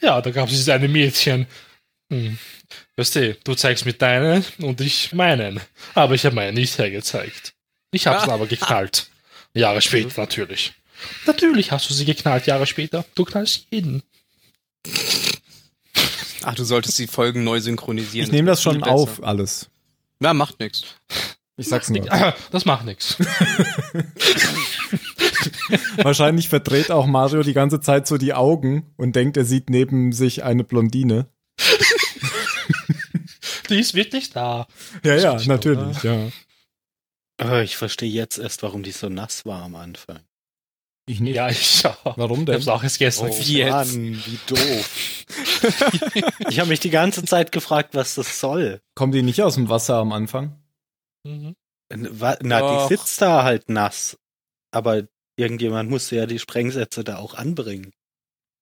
Ja, da gab es dieses eine Mädchen. Hm. Weißt du, du zeigst mit deinen und ich meinen. Aber ich habe meinen nicht hergezeigt. Ich hab's ah. aber geknallt. Jahre später natürlich. Natürlich hast du sie geknallt, Jahre später. Du knallst jeden. Ach, du solltest die Folgen neu synchronisieren. Ich nehme das schon auf, alles. Ja, macht nix. Ich sag's nur. Das macht nix. Wahrscheinlich verdreht auch Mario die ganze Zeit so die Augen und denkt, er sieht neben sich eine Blondine. Die ist wirklich da. Ja, ja, natürlich, ja. Oh, ich verstehe jetzt erst, warum die so nass war am Anfang. Ich nicht. Ja, ich ja. Warum denn? Ich hab's auch erst gestern. Oh, wie Mann, wie doof. ich habe mich die ganze Zeit gefragt, was das soll. Kommen die nicht aus dem Wasser am Anfang? Mhm. Na, Och. die sitzt da halt nass. Aber irgendjemand musste ja die Sprengsätze da auch anbringen.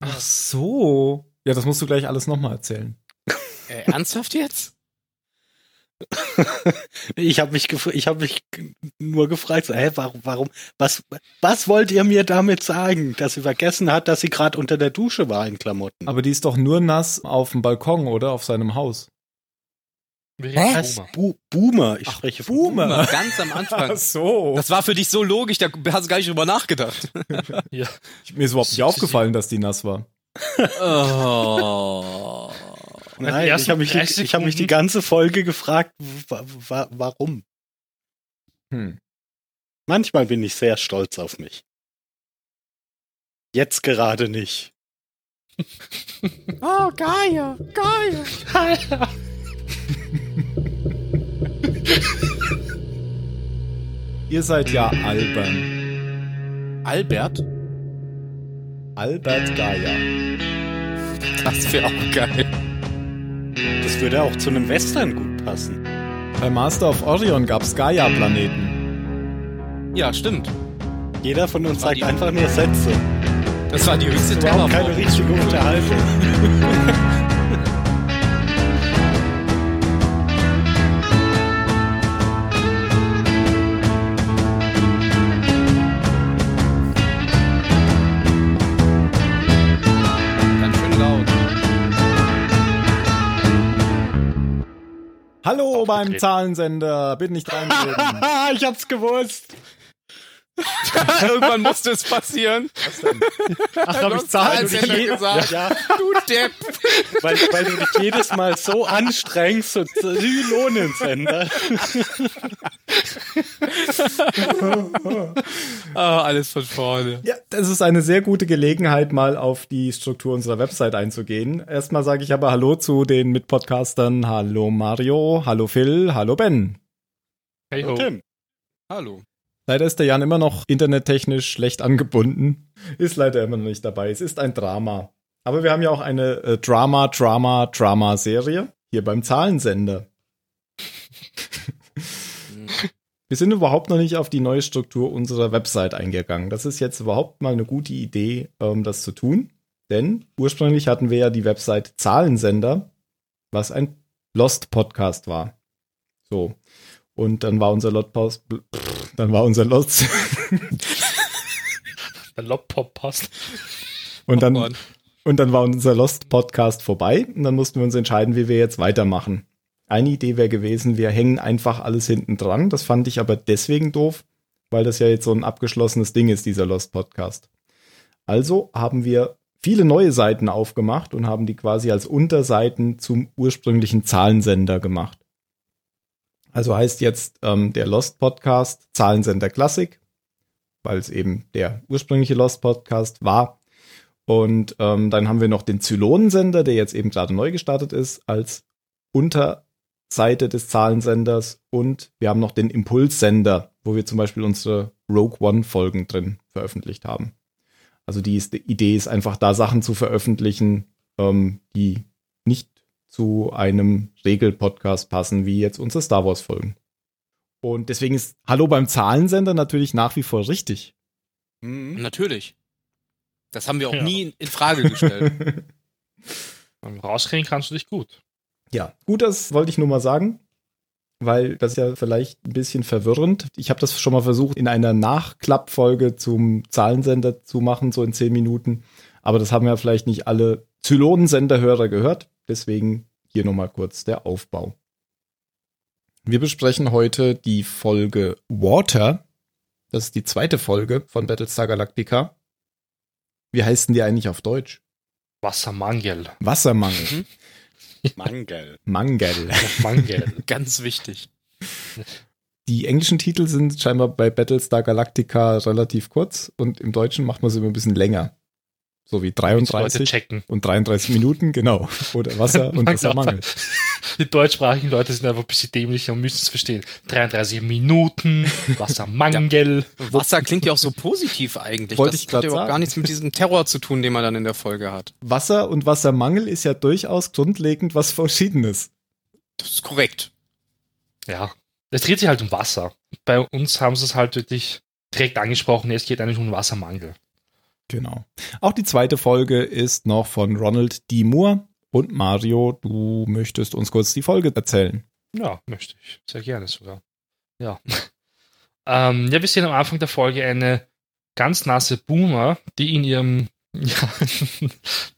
Ach so. Ja, das musst du gleich alles nochmal erzählen. Äh, ernsthaft jetzt? ich habe mich, ich habe mich nur gefragt, so, hä, warum, warum, was, was wollt ihr mir damit sagen, dass sie vergessen hat, dass sie gerade unter der Dusche war in Klamotten? Aber die ist doch nur nass auf dem Balkon oder auf seinem Haus. Was? Bu Boomer, ich Ach, spreche Boomer. Boomer. Ganz am Anfang. Ach so. Das war für dich so logisch, da hast du gar nicht drüber nachgedacht. ja. Mir ist überhaupt nicht aufgefallen, dass die nass war. oh. Nein, ich habe mich, ich hab mich die ganze Folge gefragt, wa warum. Hm. Manchmal bin ich sehr stolz auf mich. Jetzt gerade nicht. oh, Gaia, Gaia, Gaia. Ihr seid ja albern. Albert? Albert Gaia. Das wäre auch geil. Das würde auch zu einem Western gut passen. Bei Master of Orion gab es Gaia-Planeten. Ja, stimmt. Jeder von uns sagt einfach nur Sätze. Das war die höchste Terror. keine richtige Unterhaltung. Beim Zahlensender, bitte nicht reinreden. ich hab's gewusst. Irgendwann musste es passieren. Was denn? Ach, hab ich Zahlensender gesagt. Ja. Du Depp. Weil, weil du dich jedes Mal so anstrengst und Zylonensender. oh, alles von vorne. Ja, das ist eine sehr gute Gelegenheit, mal auf die Struktur unserer Website einzugehen. Erstmal sage ich aber Hallo zu den Mitpodcastern. Hallo Mario, hallo Phil, hallo Ben. Hey ho. Tim. Hallo. Leider ist der Jan immer noch internettechnisch schlecht angebunden. Ist leider immer noch nicht dabei. Es ist ein Drama. Aber wir haben ja auch eine äh, Drama, Drama, Drama-Serie hier beim Zahlensender. wir sind überhaupt noch nicht auf die neue Struktur unserer Website eingegangen. Das ist jetzt überhaupt mal eine gute Idee, ähm, das zu tun. Denn ursprünglich hatten wir ja die Website Zahlensender, was ein Lost-Podcast war. So. Und dann war unser Lotpost, dann war unser Lot. Der Lotpop-Post. Und dann, oh und dann war unser Lost Podcast vorbei und dann mussten wir uns entscheiden, wie wir jetzt weitermachen. Eine Idee wäre gewesen, wir hängen einfach alles hinten dran. Das fand ich aber deswegen doof, weil das ja jetzt so ein abgeschlossenes Ding ist, dieser Lost Podcast. Also haben wir viele neue Seiten aufgemacht und haben die quasi als Unterseiten zum ursprünglichen Zahlensender gemacht. Also heißt jetzt ähm, der Lost Podcast Zahlensender Klassik, weil es eben der ursprüngliche Lost Podcast war. Und ähm, dann haben wir noch den Zylonensender, der jetzt eben gerade neu gestartet ist, als Unterseite des Zahlensenders. Und wir haben noch den Impulssender, wo wir zum Beispiel unsere Rogue One Folgen drin veröffentlicht haben. Also die, ist, die Idee ist einfach da Sachen zu veröffentlichen, ähm, die nicht zu einem Regelpodcast passen, wie jetzt unsere Star Wars Folgen. Und deswegen ist Hallo beim Zahlensender natürlich nach wie vor richtig. Mhm. Natürlich. Das haben wir auch ja. nie in Frage gestellt. Rauskriegen kannst du dich gut. Ja, gut, das wollte ich nur mal sagen, weil das ist ja vielleicht ein bisschen verwirrend. Ich habe das schon mal versucht, in einer Nachklappfolge zum Zahlensender zu machen, so in zehn Minuten. Aber das haben ja vielleicht nicht alle Zylonensenderhörer gehört. Deswegen hier nochmal kurz der Aufbau. Wir besprechen heute die Folge Water. Das ist die zweite Folge von Battlestar Galactica. Wie heißen die eigentlich auf Deutsch? Wassermangel. Wassermangel. Mhm. Mangel. Mangel. Mangel. Ganz wichtig. Die englischen Titel sind scheinbar bei Battlestar Galactica relativ kurz und im Deutschen macht man sie immer ein bisschen länger. So wie 33 und 33 Minuten, genau. Oder Wasser und Wassermangel. Die deutschsprachigen Leute sind einfach ein bisschen dämlicher und müssen es verstehen. 33 Minuten, Wassermangel. Ja. Wasser klingt ja auch so positiv eigentlich. Wollte das ich hat ja auch gar nichts mit diesem Terror zu tun, den man dann in der Folge hat. Wasser und Wassermangel ist ja durchaus grundlegend was Verschiedenes. Das ist korrekt. Ja. Es dreht sich halt um Wasser. Bei uns haben sie es halt wirklich direkt angesprochen, es geht eigentlich um Wassermangel. Genau. Auch die zweite Folge ist noch von Ronald D. Moore. Und Mario, du möchtest uns kurz die Folge erzählen. Ja, möchte ich. Sehr gerne sogar. Ja. ähm, ja, wir sehen am Anfang der Folge eine ganz nasse Boomer, die in ihrem ja,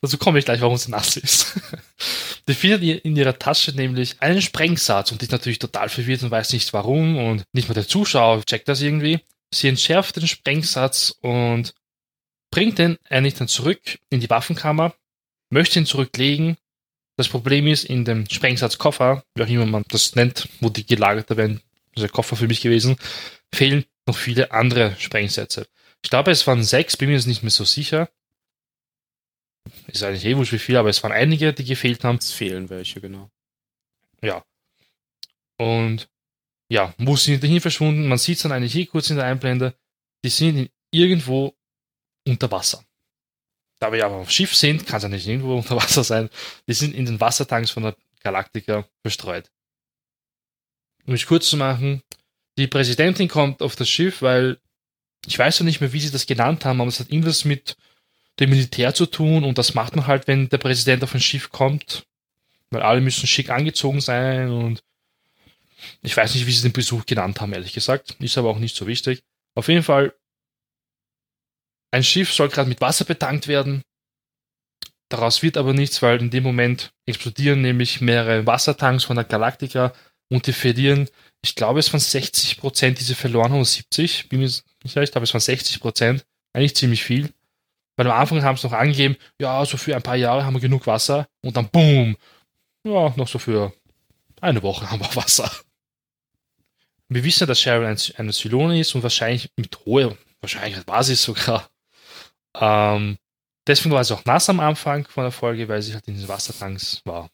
dazu komme ich gleich, warum sie nass ist. Die findet in ihrer Tasche nämlich einen Sprengsatz und ist natürlich total verwirrt und weiß nicht warum und nicht mal der Zuschauer checkt das irgendwie. Sie entschärft den Sprengsatz und bringt den eigentlich dann zurück in die Waffenkammer, möchte ihn zurücklegen. Das Problem ist, in dem Sprengsatzkoffer, wie auch immer man das nennt, wo die gelagert werden, das ist der Koffer für mich gewesen, fehlen noch viele andere Sprengsätze. Ich glaube, es waren sechs, bin mir jetzt nicht mehr so sicher. Ist eigentlich eh wurscht wie viel, aber es waren einige, die gefehlt haben. Es fehlen welche, genau. Ja. Und ja, wo sind die hin verschwunden? Man sieht es dann eigentlich hier kurz in der Einblende. Die sind irgendwo unter Wasser. Da wir aber auf Schiff sind, kann es ja nicht irgendwo unter Wasser sein. Die sind in den Wassertanks von der Galaktika verstreut. Um es kurz zu machen, die Präsidentin kommt auf das Schiff, weil ich weiß noch nicht mehr, wie sie das genannt haben, aber es hat irgendwas mit dem Militär zu tun und das macht man halt, wenn der Präsident auf ein Schiff kommt, weil alle müssen schick angezogen sein und ich weiß nicht, wie sie den Besuch genannt haben, ehrlich gesagt. Ist aber auch nicht so wichtig. Auf jeden Fall ein Schiff soll gerade mit Wasser betankt werden. Daraus wird aber nichts, weil in dem Moment explodieren nämlich mehrere Wassertanks von der Galactica und die verlieren, ich glaube, es waren 60 Prozent, die sie verloren haben, 70, bin mir nicht ich glaube, es waren 60 Prozent, eigentlich ziemlich viel. Weil am Anfang haben sie noch angegeben, ja, so für ein paar Jahre haben wir genug Wasser und dann boom, ja, noch so für eine Woche haben wir Wasser. Wir wissen ja, dass Sharon eine Zylone ist und wahrscheinlich mit hoher Wahrscheinlichkeit war sie sogar ähm, deswegen war es auch nass am Anfang von der Folge, weil sie halt in den Wassertanks war.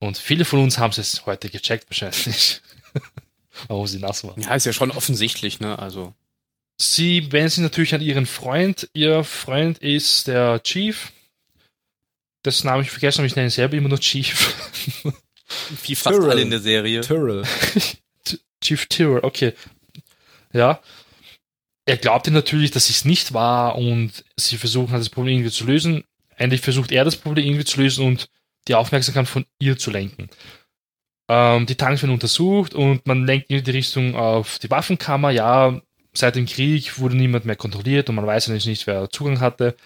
Und viele von uns haben es heute gecheckt, wahrscheinlich. warum sie nass war. Ja, ist ja schon offensichtlich, ne? Also. Sie wenden sich natürlich an ihren Freund. Ihr Freund ist der Chief. Das Name ich vergessen, aber ich nenne ihn selber immer nur Chief. Wie fast Tyrrell. alle in der Serie. Tyrrell. Chief Tyrrell, okay. Ja er glaubte natürlich, dass es nicht war und sie versuchen halt das Problem irgendwie zu lösen. Endlich versucht er das Problem irgendwie zu lösen und die Aufmerksamkeit von ihr zu lenken. Ähm, die Tanks werden untersucht und man lenkt in die Richtung auf die Waffenkammer. Ja, seit dem Krieg wurde niemand mehr kontrolliert und man weiß eigentlich nicht, wer Zugang hatte.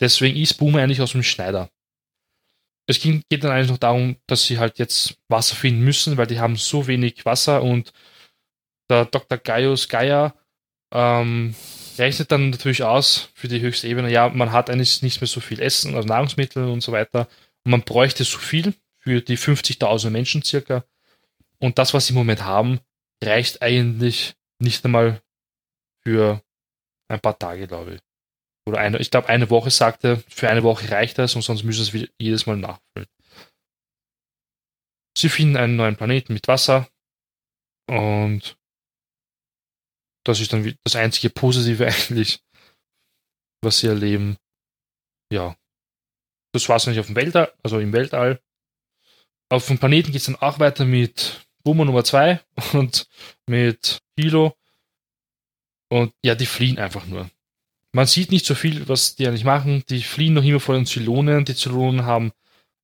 Deswegen ist Boomer eigentlich aus dem Schneider. Es ging, geht dann eigentlich noch darum, dass sie halt jetzt Wasser finden müssen, weil die haben so wenig Wasser und der Dr. Gaius Geier ähm, rechnet dann natürlich aus für die höchste Ebene, ja, man hat eigentlich nicht mehr so viel Essen, also Nahrungsmittel und so weiter. Und man bräuchte so viel für die 50.000 Menschen circa. Und das, was sie im Moment haben, reicht eigentlich nicht einmal für ein paar Tage, glaube ich. Oder eine, ich glaube, eine Woche sagte, für eine Woche reicht das und sonst müssen sie es jedes Mal nachfüllen. Sie finden einen neuen Planeten mit Wasser und das ist dann das einzige Positive eigentlich, was sie erleben. Ja. Das war es nicht auf dem Weltall, also im Weltall. Auf dem Planeten geht es dann auch weiter mit Boomer Nummer 2 und mit Hilo. Und ja, die fliehen einfach nur. Man sieht nicht so viel, was die eigentlich machen. Die fliehen noch immer vor den Zylonen. Die Zylonen haben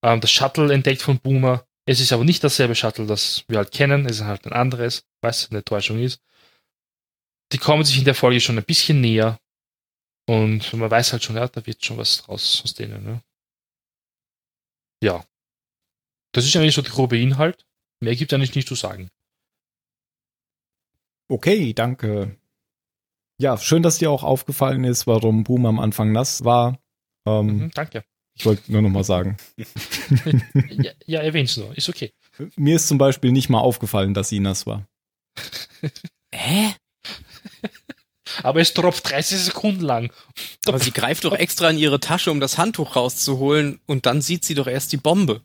ähm, das Shuttle entdeckt von Boomer. Es ist aber nicht dasselbe Shuttle, das wir halt kennen. Es ist halt ein anderes, was eine Täuschung ist die kommen sich in der Folge schon ein bisschen näher. Und man weiß halt schon, ja, da wird schon was draus aus denen. Ne? ja. Das ist eigentlich so der grobe Inhalt. Mehr gibt eigentlich nicht zu sagen. Okay, danke. Ja, schön, dass dir auch aufgefallen ist, warum Boom am Anfang nass war. Ähm, mhm, danke. Ich wollte nur noch mal sagen. ja, ja erwähn's nur. Ist okay. Mir ist zum Beispiel nicht mal aufgefallen, dass sie nass war. Hä? Aber es tropft 30 Sekunden lang. Aber sie greift doch extra in ihre Tasche, um das Handtuch rauszuholen und dann sieht sie doch erst die Bombe.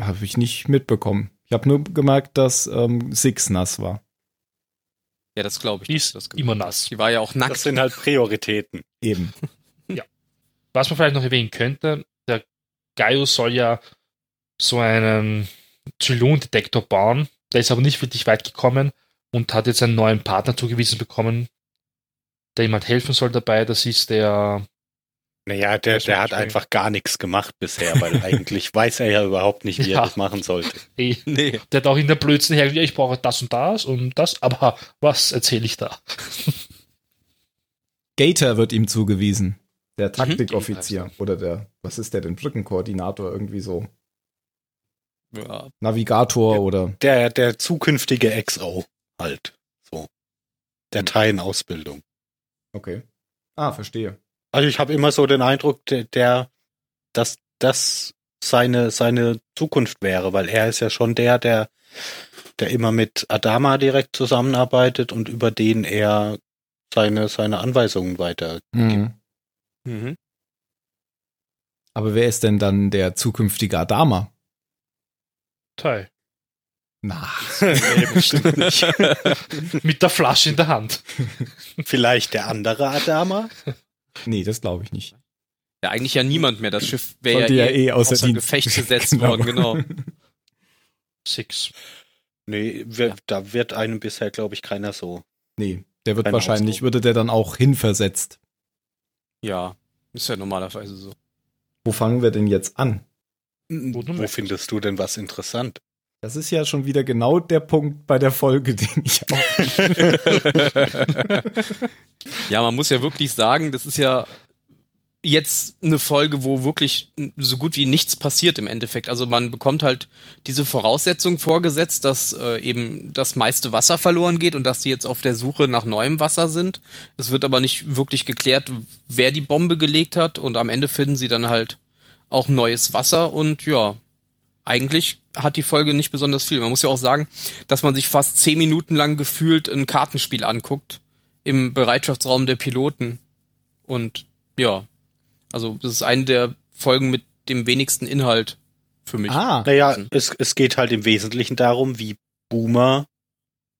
Habe ich nicht mitbekommen. Ich habe nur gemerkt, dass ähm, Six nass war. Ja, das glaube ich. Die ist immer nass. Die war ja auch nackt. Das sind halt Prioritäten. Eben. ja. Was man vielleicht noch erwähnen könnte, der Gaius soll ja so einen Zylon-Detektor bauen. Der ist aber nicht wirklich weit gekommen und hat jetzt einen neuen Partner zugewiesen bekommen, der ihm halt helfen soll dabei. Das ist der. Naja, der, der hat einfach gar nichts gemacht bisher, weil eigentlich weiß er ja überhaupt nicht, wie ja. er das machen sollte. Nee. nee. Der hat auch in der Blödsinn hergestellt, ich brauche das und das und das, aber was erzähle ich da? Gator wird ihm zugewiesen. Der mhm. Taktikoffizier. Mhm. Oder der, was ist der denn? Brückenkoordinator, irgendwie so. Ja. Navigator der, oder. Der, der zukünftige XO halt. So. Der Teilenausbildung. Okay. Ah, verstehe. Also ich habe immer so den Eindruck, der, der, dass das seine, seine Zukunft wäre, weil er ist ja schon der, der, der immer mit Adama direkt zusammenarbeitet und über den er seine, seine Anweisungen weitergibt. Mhm. Mhm. Aber wer ist denn dann der zukünftige Adama? Tai. Na, nee, bestimmt nicht. Mit der Flasche in der Hand. Vielleicht der andere Adama? Nee, das glaube ich nicht. Ja, eigentlich ja niemand mehr. Das Schiff wäre ja, ja, eh, eh außer, außer Gefecht gesetzt genau. worden, genau. Six. Nee, wir, da wird einem bisher, glaube ich, keiner so. Nee, der wird wahrscheinlich, Ausdruck. würde der dann auch hinversetzt. Ja, ist ja normalerweise so. Wo fangen wir denn jetzt an? Wo, Wo findest du denn was interessant? Das ist ja schon wieder genau der Punkt bei der Folge, den ich auch. ja, man muss ja wirklich sagen, das ist ja jetzt eine Folge, wo wirklich so gut wie nichts passiert im Endeffekt. Also man bekommt halt diese Voraussetzung vorgesetzt, dass äh, eben das meiste Wasser verloren geht und dass sie jetzt auf der Suche nach neuem Wasser sind. Es wird aber nicht wirklich geklärt, wer die Bombe gelegt hat und am Ende finden sie dann halt auch neues Wasser und ja, eigentlich hat die Folge nicht besonders viel. Man muss ja auch sagen, dass man sich fast zehn Minuten lang gefühlt ein Kartenspiel anguckt im Bereitschaftsraum der Piloten. Und ja, also das ist eine der Folgen mit dem wenigsten Inhalt für mich. Ah, naja, es, es geht halt im Wesentlichen darum, wie Boomer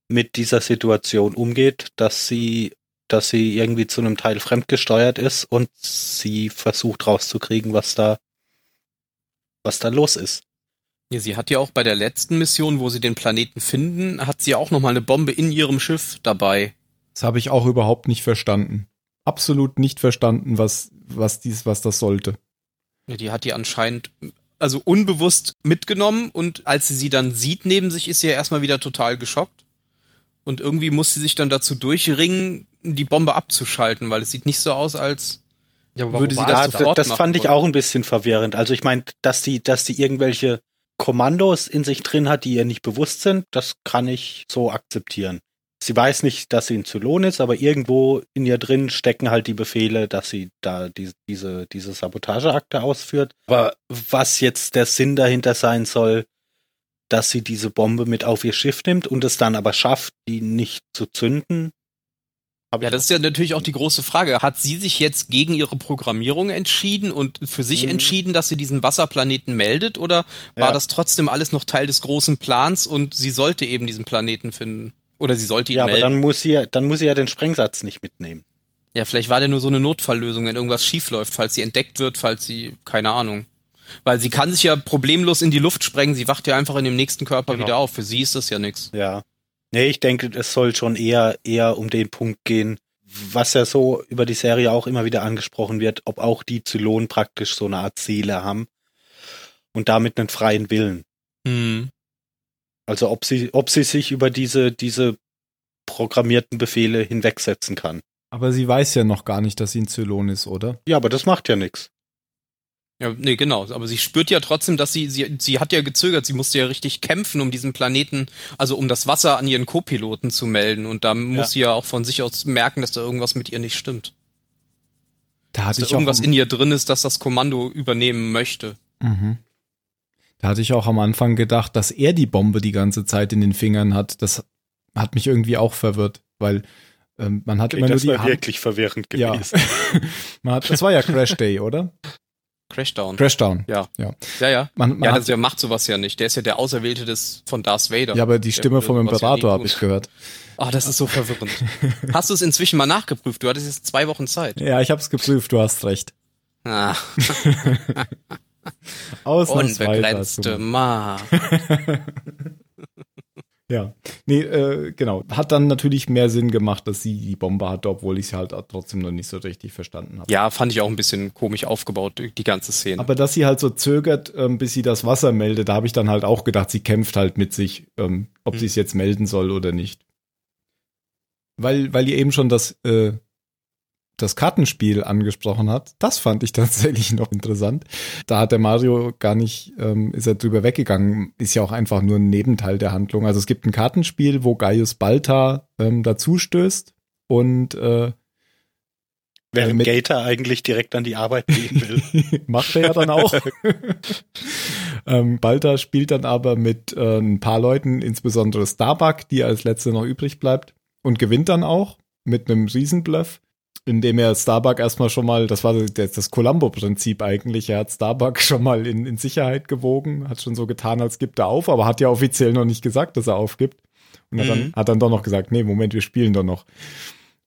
mit dieser Situation umgeht, dass sie, dass sie irgendwie zu einem Teil fremdgesteuert ist und sie versucht rauszukriegen, was da, was da los ist. Ja, sie hat ja auch bei der letzten Mission, wo sie den Planeten finden, hat sie auch noch mal eine Bombe in ihrem Schiff dabei. Das habe ich auch überhaupt nicht verstanden. Absolut nicht verstanden, was, was dies, was das sollte. Ja, die hat die anscheinend, also unbewusst mitgenommen und als sie sie dann sieht neben sich, ist sie ja erstmal wieder total geschockt. Und irgendwie muss sie sich dann dazu durchringen, die Bombe abzuschalten, weil es sieht nicht so aus, als ja, würde sie das sofort Das fand ich auch ein bisschen verwirrend. Also ich meine, dass die, dass die irgendwelche Kommandos in sich drin hat, die ihr nicht bewusst sind, das kann ich so akzeptieren. Sie weiß nicht, dass sie ein Zylon ist, aber irgendwo in ihr drin stecken halt die Befehle, dass sie da die, diese, diese Sabotageakte ausführt. Aber was jetzt der Sinn dahinter sein soll, dass sie diese Bombe mit auf ihr Schiff nimmt und es dann aber schafft, die nicht zu zünden, ja, das ist ja natürlich auch die große Frage. Hat sie sich jetzt gegen ihre Programmierung entschieden und für sich mhm. entschieden, dass sie diesen Wasserplaneten meldet? Oder war ja. das trotzdem alles noch Teil des großen Plans und sie sollte eben diesen Planeten finden? Oder sie sollte ihn ja, melden? Ja, aber dann muss sie ja, dann muss sie ja den Sprengsatz nicht mitnehmen. Ja, vielleicht war der nur so eine Notfalllösung, wenn irgendwas schiefläuft, falls sie entdeckt wird, falls sie, keine Ahnung. Weil sie kann sich ja problemlos in die Luft sprengen, sie wacht ja einfach in dem nächsten Körper genau. wieder auf. Für sie ist das ja nichts. Ja. Nee, ich denke, es soll schon eher, eher um den Punkt gehen, was ja so über die Serie auch immer wieder angesprochen wird, ob auch die Zylonen praktisch so eine Art Seele haben und damit einen freien Willen. Mhm. Also ob sie, ob sie sich über diese, diese programmierten Befehle hinwegsetzen kann. Aber sie weiß ja noch gar nicht, dass sie ein Zylon ist, oder? Ja, aber das macht ja nichts. Ja, nee, genau. Aber sie spürt ja trotzdem, dass sie, sie, sie hat ja gezögert, sie musste ja richtig kämpfen, um diesen Planeten, also um das Wasser an ihren Co-Piloten zu melden. Und da muss ja. sie ja auch von sich aus merken, dass da irgendwas mit ihr nicht stimmt. Da hatte dass ich da irgendwas in ihr drin ist, dass das Kommando übernehmen möchte. Mhm. Da hatte ich auch am Anfang gedacht, dass er die Bombe die ganze Zeit in den Fingern hat. Das hat mich irgendwie auch verwirrt, weil ähm, man hat okay, immer nur die Das war wirklich verwirrend gewesen. Ja. man hat, das war ja Crash Day, oder? Crashdown. Crashdown. Ja. Ja, ja. ja. Man, man ja, also der macht sowas ja nicht. Der ist ja der Auserwählte des, von Darth Vader. Ja, aber die Stimme vom Imperator ja habe ich gehört. Oh, das ist so verwirrend. hast du es inzwischen mal nachgeprüft? Du hattest jetzt zwei Wochen Zeit. Ja, ich habe es geprüft, du hast recht. Ah. Unbegrenzte Macht. Ja, nee, äh, genau. Hat dann natürlich mehr Sinn gemacht, dass sie die Bombe hatte, obwohl ich sie halt trotzdem noch nicht so richtig verstanden habe. Ja, fand ich auch ein bisschen komisch aufgebaut, die ganze Szene. Aber dass sie halt so zögert, ähm, bis sie das Wasser meldet, da habe ich dann halt auch gedacht, sie kämpft halt mit sich, ähm, ob hm. sie es jetzt melden soll oder nicht. Weil, weil ihr eben schon das äh, das Kartenspiel angesprochen hat, das fand ich tatsächlich noch interessant. Da hat der Mario gar nicht, ähm, ist er drüber weggegangen, ist ja auch einfach nur ein Nebenteil der Handlung. Also es gibt ein Kartenspiel, wo Gaius Balta ähm, dazu stößt und äh, Während mit, Gator eigentlich direkt an die Arbeit gehen will. Macht er ja dann auch. ähm, Balta spielt dann aber mit äh, ein paar Leuten, insbesondere Starbuck, die als letzte noch übrig bleibt, und gewinnt dann auch mit einem Riesenbluff indem er Starbuck erstmal schon mal, das war das, das Columbo-Prinzip eigentlich, er hat Starbuck schon mal in, in Sicherheit gewogen, hat schon so getan, als gibt er auf, aber hat ja offiziell noch nicht gesagt, dass er aufgibt. Und mhm. hat, dann, mhm. hat dann doch noch gesagt, nee, Moment, wir spielen doch noch.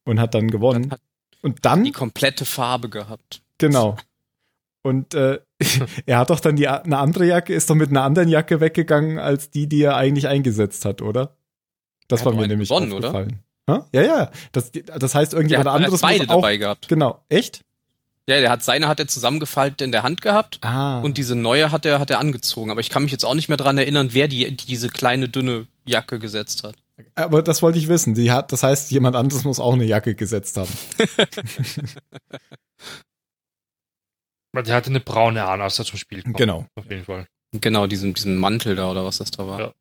Und hat dann gewonnen. Dann und dann. Die komplette Farbe gehabt. Genau. Und äh, er hat doch dann die, eine andere Jacke, ist doch mit einer anderen Jacke weggegangen, als die, die er eigentlich eingesetzt hat, oder? Das war mir nämlich gewonnen, aufgefallen. Oder? Ja, ja. Das, das heißt, irgendjemand anderes hat beide auch, dabei gehabt. Genau. Echt? Ja, der hat seine hat er zusammengefaltet in der Hand gehabt ah. und diese neue hat er hat er angezogen. Aber ich kann mich jetzt auch nicht mehr dran erinnern, wer die, die diese kleine dünne Jacke gesetzt hat. Aber das wollte ich wissen. Die hat, das heißt, jemand anderes muss auch eine Jacke gesetzt haben. Die hatte eine braune an, als er zum Spiel kam. Genau. Auf jeden Fall. Genau, diesen, diesen Mantel da oder was das da war. Ja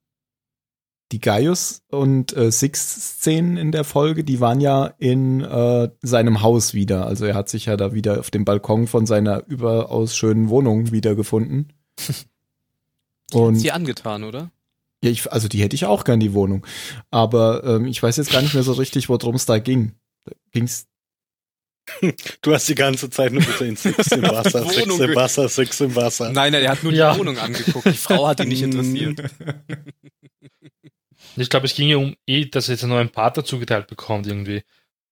die Gaius und äh, Six-Szenen in der Folge, die waren ja in äh, seinem Haus wieder. Also er hat sich ja da wieder auf dem Balkon von seiner überaus schönen Wohnung wiedergefunden. und sie angetan, oder? Ja, ich, also die hätte ich auch gern, die Wohnung. Aber ähm, ich weiß jetzt gar nicht mehr so richtig, worum es da ging. Ging's Du hast die ganze Zeit nur gesehen, Six im Wasser, Six im Wasser, Six im Wasser. Nein, nein, er hat nur die ja. Wohnung angeguckt. Die Frau hat ihn nicht interessiert. Ich glaube, es ging ja um eh, dass er jetzt einen neuen Partner zugeteilt bekommt irgendwie.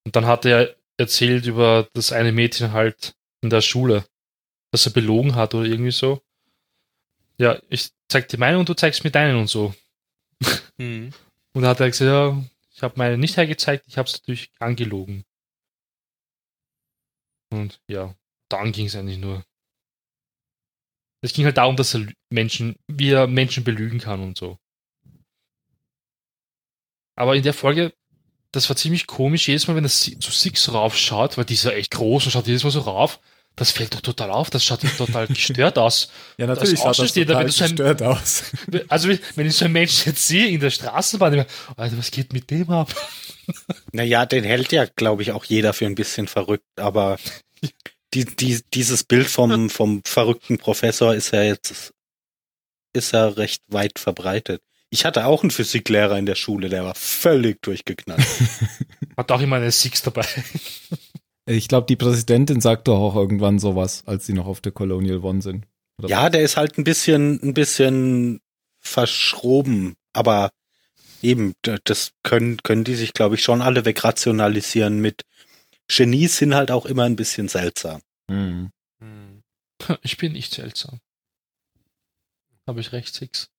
Und dann hat er erzählt über das eine Mädchen halt in der Schule, dass er belogen hat oder irgendwie so. Ja, ich zeig dir meine und du zeigst mir deinen und so. Mhm. Und dann hat er gesagt, ja, ich habe meine nicht hergezeigt, ich habe es natürlich angelogen. Und ja, dann ging es eigentlich nur. Es ging halt darum, dass er Menschen, wie er Menschen belügen kann und so. Aber in der Folge, das war ziemlich komisch, jedes Mal, wenn er zu Six raufschaut, weil die ist ja echt groß und schaut jedes Mal so rauf, das fällt doch total auf, das schaut total gestört aus. Ja, natürlich das schaut das total gestört ein, aus. Also, wenn ich so einen Menschen jetzt sehe in der Straßenbahn, ich Alter, was geht mit dem ab? Naja, den hält ja, glaube ich, auch jeder für ein bisschen verrückt, aber die, die, dieses Bild vom, vom verrückten Professor ist ja jetzt, ist ja recht weit verbreitet. Ich hatte auch einen Physiklehrer in der Schule, der war völlig durchgeknallt. Hat auch immer eine Six dabei. Ich glaube, die Präsidentin sagt doch auch irgendwann sowas, als sie noch auf der Colonial One sind. Oder ja, der ist halt ein bisschen, ein bisschen verschroben, aber eben, das können, können die sich, glaube ich, schon alle wegrationalisieren mit Genies sind halt auch immer ein bisschen seltsam. Mhm. Ich bin nicht seltsam. Habe ich recht, Six?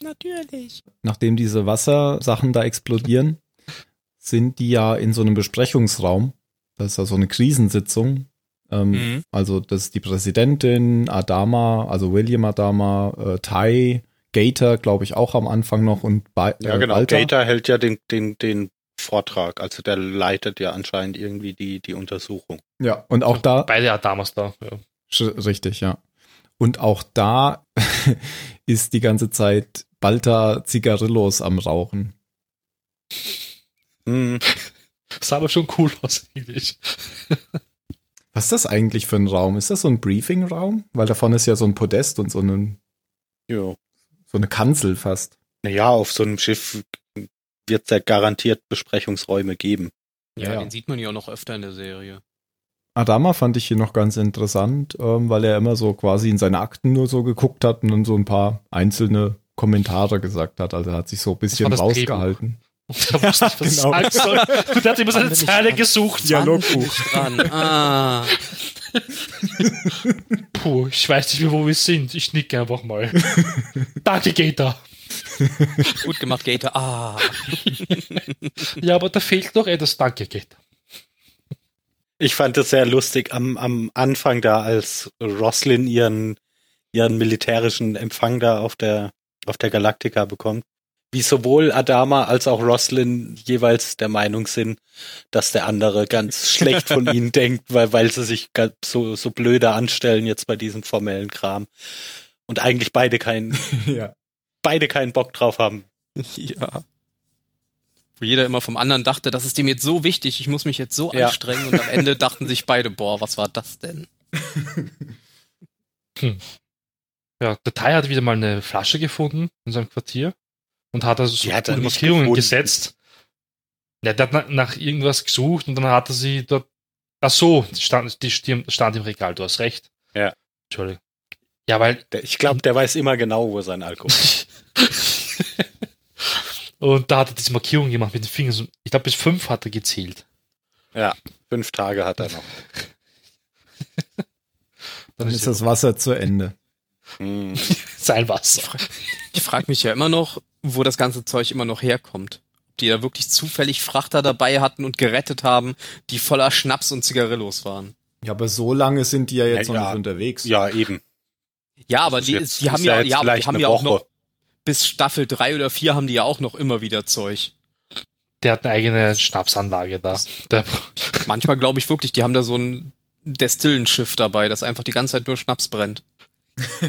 Natürlich. Nachdem diese Wassersachen da explodieren, sind die ja in so einem Besprechungsraum. Das ist ja so eine Krisensitzung. Ähm, mhm. Also das ist die Präsidentin, Adama, also William Adama, äh, Tai, Gator, glaube ich, auch am Anfang noch und ba äh, Ja, genau. Walter. Gator hält ja den, den, den Vortrag. Also der leitet ja anscheinend irgendwie die, die Untersuchung. Ja, und auch da. Beide Adamas da, ja. Richtig, ja. Und auch da ist die ganze Zeit Balta Zigarillos am Rauchen. Mhm. Sah aber schon cool aus, eigentlich. Was ist das eigentlich für ein Raum? Ist das so ein Briefing-Raum? Weil davon ist ja so ein Podest und so, ein, jo. so eine Kanzel fast. Naja, auf so einem Schiff wird es ja garantiert Besprechungsräume geben. Ja, ja, den sieht man ja auch noch öfter in der Serie. Adama fand ich hier noch ganz interessant, ähm, weil er immer so quasi in seine Akten nur so geguckt hat und dann so ein paar einzelne Kommentare gesagt hat. Also er hat sich so ein bisschen rausgehalten. Er wusste nicht, was genau. sagen soll. Und er hat immer seine Zeile gesucht. Dialogbuch. Ah. Puh, ich weiß nicht mehr, wo wir sind. Ich nicke einfach mal. Danke, Gator. Gut gemacht, Gator. Ah. ja, aber da fehlt noch etwas. Danke, Gator. Ich fand es sehr lustig am, am Anfang da, als Roslin ihren, ihren militärischen Empfang da auf der, auf der Galaktika bekommt. Wie sowohl Adama als auch Roslin jeweils der Meinung sind, dass der andere ganz schlecht von ihnen denkt, weil, weil sie sich so, so blöde anstellen jetzt bei diesem formellen Kram. Und eigentlich beide keinen, ja. beide keinen Bock drauf haben. Ja wo jeder immer vom anderen dachte, das ist dem jetzt so wichtig, ich muss mich jetzt so ja. anstrengen und am Ende dachten sich beide, boah, was war das denn? Hm. Ja, der Tai hat wieder mal eine Flasche gefunden in seinem Quartier und hat also so gute Markierungen gefunden. gesetzt. Ja, der hat nach irgendwas gesucht und dann hat er sie dort. Ach so, stand, die stand im Regal, du hast recht. Ja. Entschuldigung. Ja, weil. Ich glaube, der weiß immer genau, wo sein Alkohol ist. Und da hat er diese Markierung gemacht mit den Fingern. Ich glaube, bis fünf hat er gezählt. Ja, fünf Tage hat er noch. Dann ist das Wasser zu Ende. Hm. Sein Wasser. Ich frage mich ja immer noch, wo das ganze Zeug immer noch herkommt. Ob die da wirklich zufällig Frachter dabei hatten und gerettet haben, die voller Schnaps und Zigarillos waren. Ja, aber so lange sind die ja jetzt ja, noch nicht unterwegs. Ja, eben. Ja, aber die, jetzt, die haben ja, ja, die haben ja auch noch, bis Staffel 3 oder 4 haben die ja auch noch immer wieder Zeug. Der hat eine eigene Schnapsanlage da. Der Manchmal glaube ich wirklich, die haben da so ein Destillenschiff dabei, das einfach die ganze Zeit nur Schnaps brennt.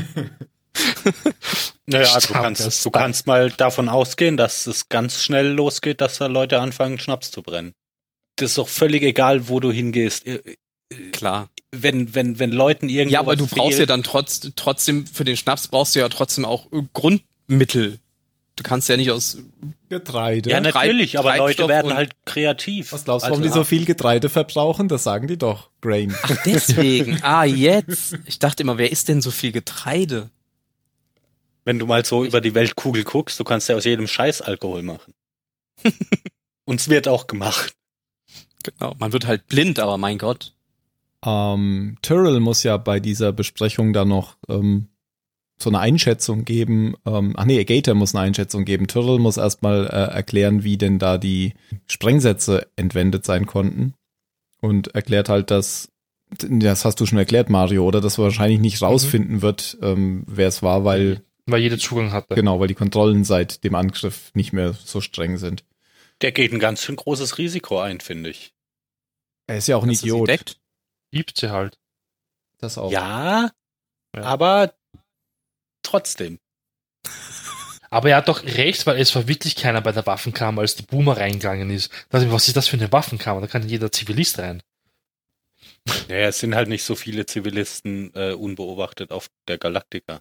naja, du kannst, du kannst mal davon ausgehen, dass es ganz schnell losgeht, dass da Leute anfangen, Schnaps zu brennen. Das ist doch völlig egal, wo du hingehst. Äh, äh, Klar. Wenn, wenn, wenn Leuten irgendwie. Ja, aber du brauchst fehlt, ja dann trotz, trotzdem, für den Schnaps brauchst du ja trotzdem auch Grund, Mittel. Du kannst ja nicht aus Getreide. Ja, natürlich, aber Leute werden halt kreativ. Was glaubst du, warum also, die so viel Getreide verbrauchen? Das sagen die doch. Grain. Ach, deswegen. ah, jetzt. Ich dachte immer, wer isst denn so viel Getreide? Wenn du mal so über die Weltkugel guckst, du kannst ja aus jedem Scheiß Alkohol machen. Und es wird auch gemacht. Genau, man wird halt blind, aber mein Gott. Ähm, Tyrrell muss ja bei dieser Besprechung dann noch ähm, so eine Einschätzung geben. Ähm, ach nee, Gator muss eine Einschätzung geben. Turtle muss erstmal äh, erklären, wie denn da die Sprengsätze entwendet sein konnten. Und erklärt halt, dass, das hast du schon erklärt, Mario, oder? Dass wahrscheinlich nicht rausfinden mhm. wird, ähm, wer es war, weil. Weil jeder Zugang hatte. Genau, weil die Kontrollen seit dem Angriff nicht mehr so streng sind. Der geht ein ganz schön großes Risiko ein, finde ich. Er ist ja auch ein Idiot. Liebt sie halt. Das auch. Ja, ja, aber trotzdem. Aber er hat doch recht, weil es war wirklich keiner bei der Waffenkammer, als die Boomer reingegangen ist. Was ist das für eine Waffenkammer? Da kann jeder Zivilist rein. Naja, es sind halt nicht so viele Zivilisten äh, unbeobachtet auf der Galaktika.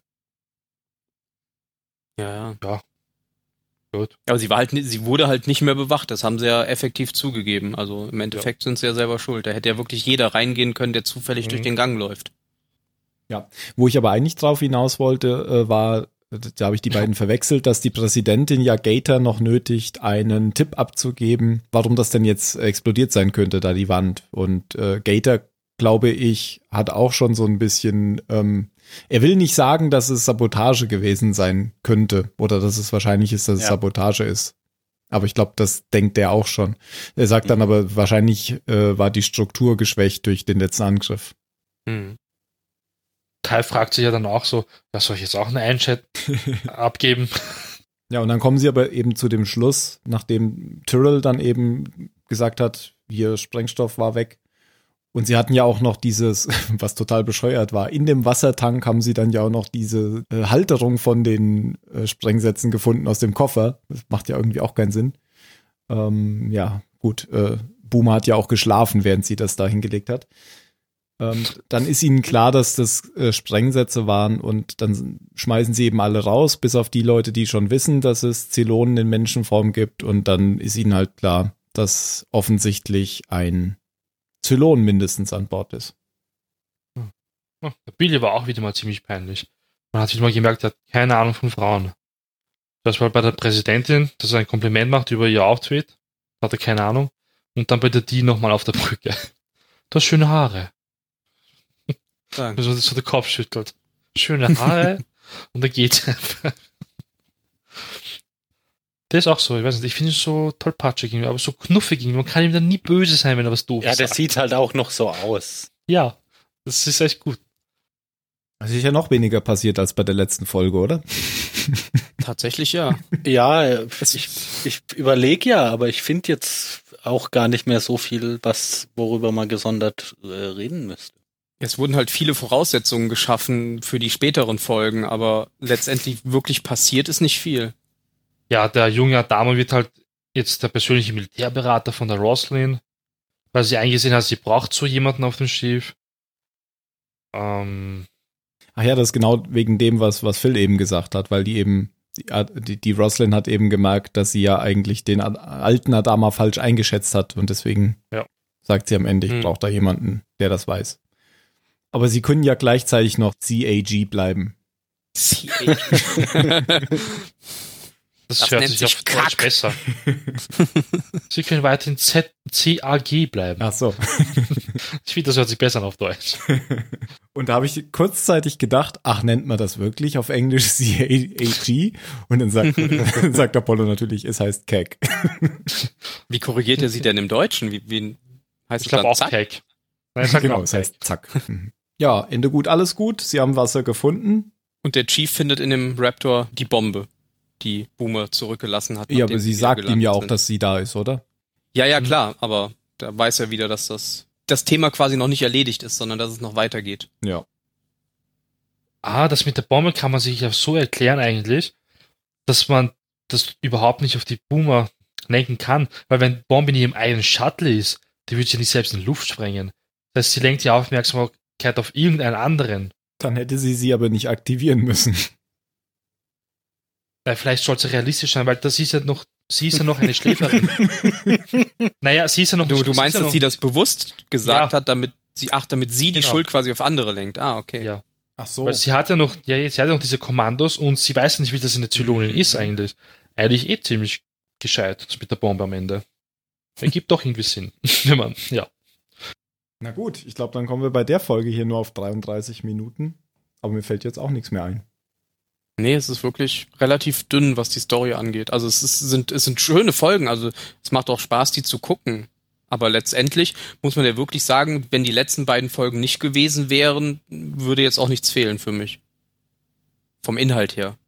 Ja, ja. Ja. Gut. Aber sie war halt, sie wurde halt nicht mehr bewacht. Das haben sie ja effektiv zugegeben. Also im Endeffekt ja. sind sie ja selber schuld. Da hätte ja wirklich jeder reingehen können, der zufällig mhm. durch den Gang läuft. Ja, wo ich aber eigentlich drauf hinaus wollte, äh, war, da habe ich die beiden verwechselt, dass die Präsidentin ja Gator noch nötigt, einen Tipp abzugeben, warum das denn jetzt explodiert sein könnte, da die Wand. Und äh, Gator, glaube ich, hat auch schon so ein bisschen, ähm, er will nicht sagen, dass es Sabotage gewesen sein könnte oder dass es wahrscheinlich ist, dass ja. es Sabotage ist. Aber ich glaube, das denkt er auch schon. Er sagt dann mhm. aber, wahrscheinlich äh, war die Struktur geschwächt durch den letzten Angriff. Mhm. Kai fragt sich ja dann auch so, was soll ich jetzt auch eine Einchat abgeben? Ja, und dann kommen sie aber eben zu dem Schluss, nachdem Tyrrell dann eben gesagt hat, hier Sprengstoff war weg Und sie hatten ja auch noch dieses, was total bescheuert war, in dem Wassertank haben sie dann ja auch noch diese äh, Halterung von den äh, Sprengsätzen gefunden aus dem Koffer. Das macht ja irgendwie auch keinen Sinn. Ähm, ja, gut, äh, Boomer hat ja auch geschlafen, während sie das da hingelegt hat. Ähm, dann ist ihnen klar, dass das äh, Sprengsätze waren und dann schmeißen sie eben alle raus, bis auf die Leute, die schon wissen, dass es Zylonen in Menschenform gibt und dann ist ihnen halt klar, dass offensichtlich ein Zylon mindestens an Bord ist. Hm. Der Billy war auch wieder mal ziemlich peinlich. Man hat wieder mal gemerkt, er hat keine Ahnung von Frauen. Das war bei der Präsidentin, dass er ein Kompliment macht über ihr Auftritt, hat er keine Ahnung. Und dann bei der die nochmal auf der Brücke. Du hast schöne Haare. Danke. So, so der Kopf schüttelt. Schöne Haare und dann geht's einfach. Der ist auch so, ich weiß nicht, ich finde ihn so tollpatschig, aber so knuffig. Man kann ihm dann nie böse sein, wenn er was doof sagt. Ja, der sieht halt auch noch so aus. Ja, das ist echt gut. Es ist ja noch weniger passiert als bei der letzten Folge, oder? Tatsächlich ja. ja, ich, ich überlege ja, aber ich finde jetzt auch gar nicht mehr so viel, was worüber man gesondert äh, reden müsste. Es wurden halt viele Voraussetzungen geschaffen für die späteren Folgen, aber letztendlich wirklich passiert ist nicht viel ja, der junge Adama wird halt jetzt der persönliche Militärberater von der Roslyn, weil sie eingesehen hat, sie braucht so jemanden auf dem Schiff. Ähm, Ach ja, das ist genau wegen dem, was, was Phil eben gesagt hat, weil die eben, die, die Roslyn hat eben gemerkt, dass sie ja eigentlich den alten Adama falsch eingeschätzt hat und deswegen ja. sagt sie am Ende, ich hm. brauche da jemanden, der das weiß. Aber sie können ja gleichzeitig noch CAG bleiben. CAG. Das, das hört sich, sich auf Deutsch besser. Sie können weiterhin Z CAG bleiben. Ach so. ich finde, das hört sich besser an auf Deutsch. Und da habe ich kurzzeitig gedacht, ach, nennt man das wirklich auf Englisch CAG? Und dann sagt, sagt Apollo natürlich, es heißt CAG. Wie korrigiert er sie denn im Deutschen? Wie, wie heißt ich glaube auch? CAG. Nein, genau, es heißt Zack. Ja, Ende gut, alles gut. Sie haben Wasser gefunden. Und der Chief findet in dem Raptor die Bombe die Boomer zurückgelassen hat. Ja, aber sie sagt ihm ja auch, sind. dass sie da ist, oder? Ja, ja, mhm. klar, aber da weiß er wieder, dass das, das Thema quasi noch nicht erledigt ist, sondern dass es noch weitergeht. Ja. Ah, das mit der Bombe kann man sich ja so erklären eigentlich, dass man das überhaupt nicht auf die Boomer lenken kann, weil wenn Bombe in ihrem eigenen Shuttle ist, die würde sie ja nicht selbst in die Luft sprengen. Das heißt, sie lenkt die Aufmerksamkeit auf irgendeinen anderen. Dann hätte sie sie aber nicht aktivieren müssen. Weil vielleicht soll es realistisch sein, weil das ist ja noch, sie ist ja noch eine Schläferin. naja, sie ist ja noch. Du, du meinst, ja dass sie das bewusst gesagt ja. hat, damit sie, ach, damit sie die genau. Schuld quasi auf andere lenkt. Ah, okay. Ja. Ach so. Weil sie hat ja noch, ja, sie hat ja noch diese Kommandos und sie weiß ja nicht, wie das in der Zylonin ist eigentlich. Eigentlich eh ziemlich gescheit mit der Bombe am Ende. Ergibt doch irgendwie Sinn, wenn man, ja. Na gut, ich glaube, dann kommen wir bei der Folge hier nur auf 33 Minuten. Aber mir fällt jetzt auch nichts mehr ein. Nee, es ist wirklich relativ dünn, was die Story angeht. Also es, ist, sind, es sind schöne Folgen, also es macht auch Spaß, die zu gucken. Aber letztendlich muss man ja wirklich sagen, wenn die letzten beiden Folgen nicht gewesen wären, würde jetzt auch nichts fehlen für mich. Vom Inhalt her.